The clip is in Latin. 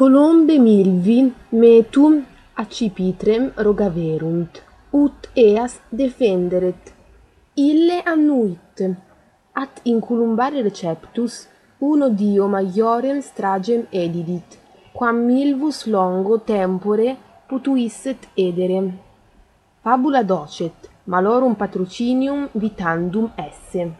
colombe milvi metum accipitrem rogaverunt, ut eas defenderet. Ille annuit, at inculumbare receptus, uno dio maiorem stragem edidit, quam milvus longo tempore putuisset edere. Fabula docet, malorum patrocinium vitandum esse.